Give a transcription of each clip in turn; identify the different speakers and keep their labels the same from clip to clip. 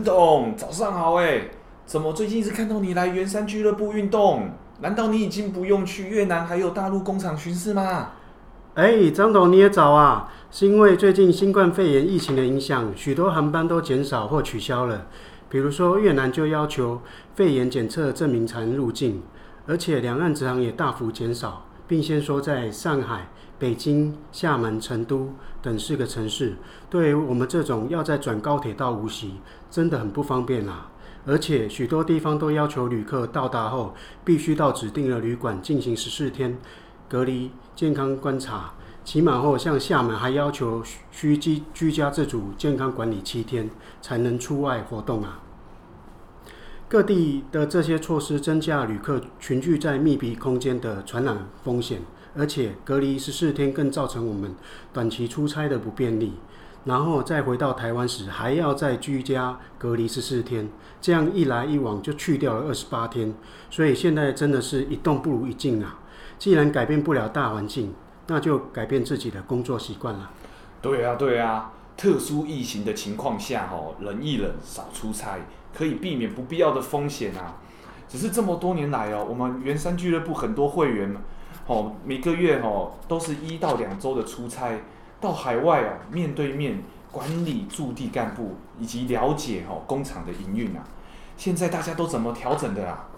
Speaker 1: 陈董，早上好哎！怎么最近一直看到你来圆山俱乐部运动？难道你已经不用去越南还有大陆工厂巡视吗？
Speaker 2: 哎，张董你也早啊！是因为最近新冠肺炎疫情的影响，许多航班都减少或取消了。比如说越南就要求肺炎检测证明才能入境，而且两岸直航也大幅减少，并先说在上海。北京、厦门、成都等四个城市，对于我们这种要再转高铁到无锡，真的很不方便啊！而且许多地方都要求旅客到达后，必须到指定的旅馆进行十四天隔离健康观察，期满后，像厦门还要求需居居家自主健康管理七天，才能出外活动啊！各地的这些措施增加旅客群聚在密闭空间的传染风险。而且隔离十四天更造成我们短期出差的不便利，然后再回到台湾时还要再居家隔离十四天，这样一来一往就去掉了二十八天。所以现在真的是一动不如一静啊！既然改变不了大环境，那就改变自己的工作习惯了。
Speaker 1: 对啊，对啊，特殊疫情的情况下，哦，忍一忍，少出差，可以避免不必要的风险啊。只是这么多年来哦，我们圆山俱乐部很多会员。哦，每个月哦都是一到两周的出差到海外啊，面对面管理驻地干部以及了解哦工厂的营运啊。现在大家都怎么调整的啊？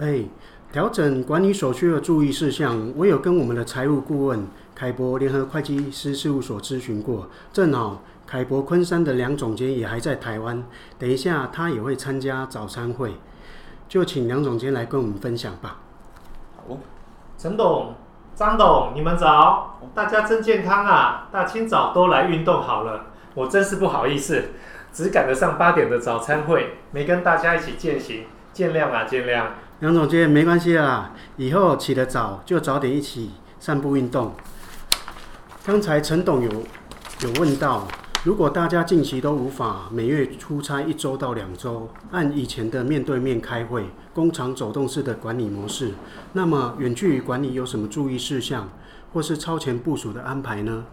Speaker 2: 哎，调整管理所需的注意事项，我有跟我们的财务顾问凯博联合会计师事务所咨询过。正好凯博昆山的梁总监也还在台湾，等一下他也会参加早餐会，就请梁总监来跟我们分享吧。
Speaker 3: 好。陈董、张董，你们早！大家真健康啊！大清早都来运动好了，我真是不好意思，只赶得上八点的早餐会，没跟大家一起践行，见谅啊，见谅。
Speaker 2: 杨总监，没关系啦，以后起得早就早点一起散步运动。刚才陈董有有问到。如果大家近期都无法每月出差一周到两周，按以前的面对面开会、工厂走动式的管理模式，那么远距离管理有什么注意事项，或是超前部署的安排呢？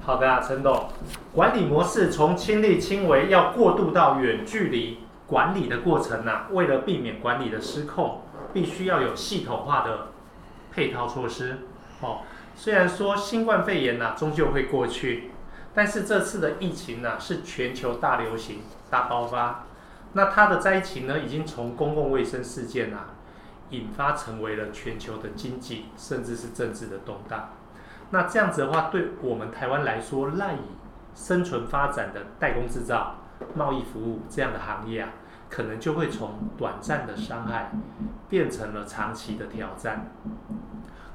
Speaker 3: 好的啊，陈董，管理模式从亲力亲为要过渡到远距离管理的过程啊，为了避免管理的失控，必须要有系统化的配套措施。哦，虽然说新冠肺炎呐，终究会过去。但是这次的疫情呢，是全球大流行、大爆发。那它的灾情呢，已经从公共卫生事件啊，引发成为了全球的经济，甚至是政治的动荡。那这样子的话，对我们台湾来说，赖以生存发展的代工制造、贸易服务这样的行业啊，可能就会从短暂的伤害，变成了长期的挑战。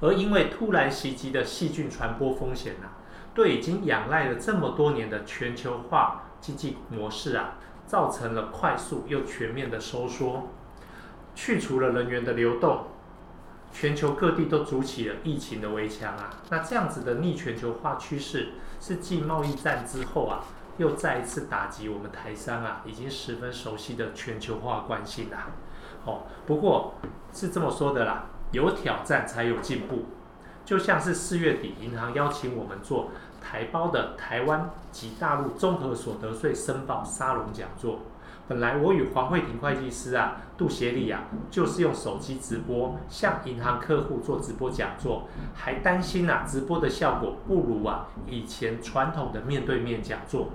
Speaker 3: 而因为突然袭击的细菌传播风险啊。对已经仰赖了这么多年的全球化经济模式啊，造成了快速又全面的收缩，去除了人员的流动，全球各地都筑起了疫情的围墙啊。那这样子的逆全球化趋势，是继贸易战之后啊，又再一次打击我们台商啊，已经十分熟悉的全球化惯性啦。哦，不过是这么说的啦，有挑战才有进步。就像是四月底，银行邀请我们做台胞的台湾及大陆综合所得税申报沙龙讲座。本来我与黄慧婷会计师啊、杜协理啊，就是用手机直播向银行客户做直播讲座，还担心啊直播的效果不如啊以前传统的面对面讲座。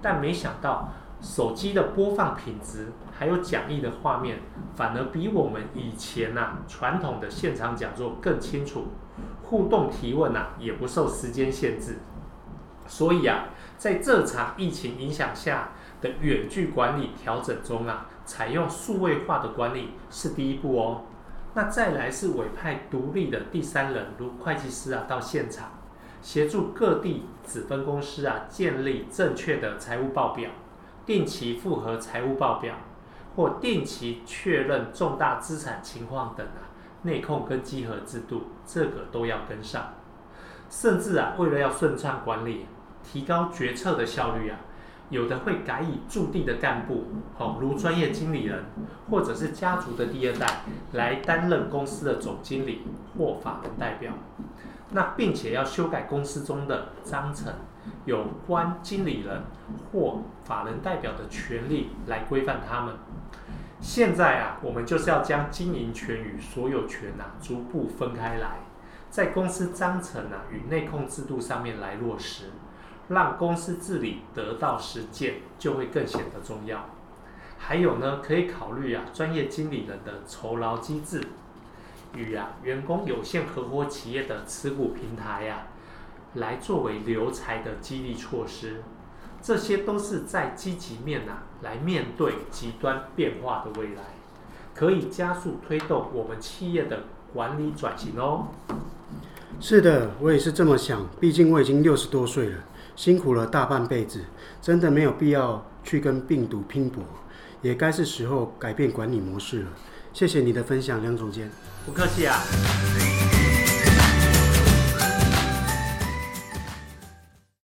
Speaker 3: 但没想到手机的播放品质还有讲义的画面，反而比我们以前呐、啊、传统的现场讲座更清楚。互动提问啊，也不受时间限制，所以啊，在这场疫情影响下的远距管理调整中啊，采用数位化的管理是第一步哦。那再来是委派独立的第三人，如会计师啊，到现场协助各地子分公司啊，建立正确的财务报表，定期复核财务报表，或定期确认重大资产情况等啊。内控跟稽核制度，这个都要跟上。甚至啊，为了要顺畅管理，提高决策的效率啊，有的会改以驻地的干部，好，如专业经理人或者是家族的第二代来担任公司的总经理或法人代表。那并且要修改公司中的章程，有关经理人或法人代表的权利来规范他们。现在啊，我们就是要将经营权与所有权呐、啊、逐步分开来，在公司章程啊与内控制度上面来落实，让公司治理得到实践，就会更显得重要。还有呢，可以考虑啊专业经理人的酬劳机制，与啊员工有限合伙企业的持股平台呀、啊，来作为留才的激励措施。这些都是在积极面呐、啊，来面对极端变化的未来，可以加速推动我们企业的管理转型哦。
Speaker 2: 是的，我也是这么想。毕竟我已经六十多岁了，辛苦了大半辈子，真的没有必要去跟病毒拼搏，也该是时候改变管理模式了。谢谢你的分享，梁总监。
Speaker 3: 不客气啊。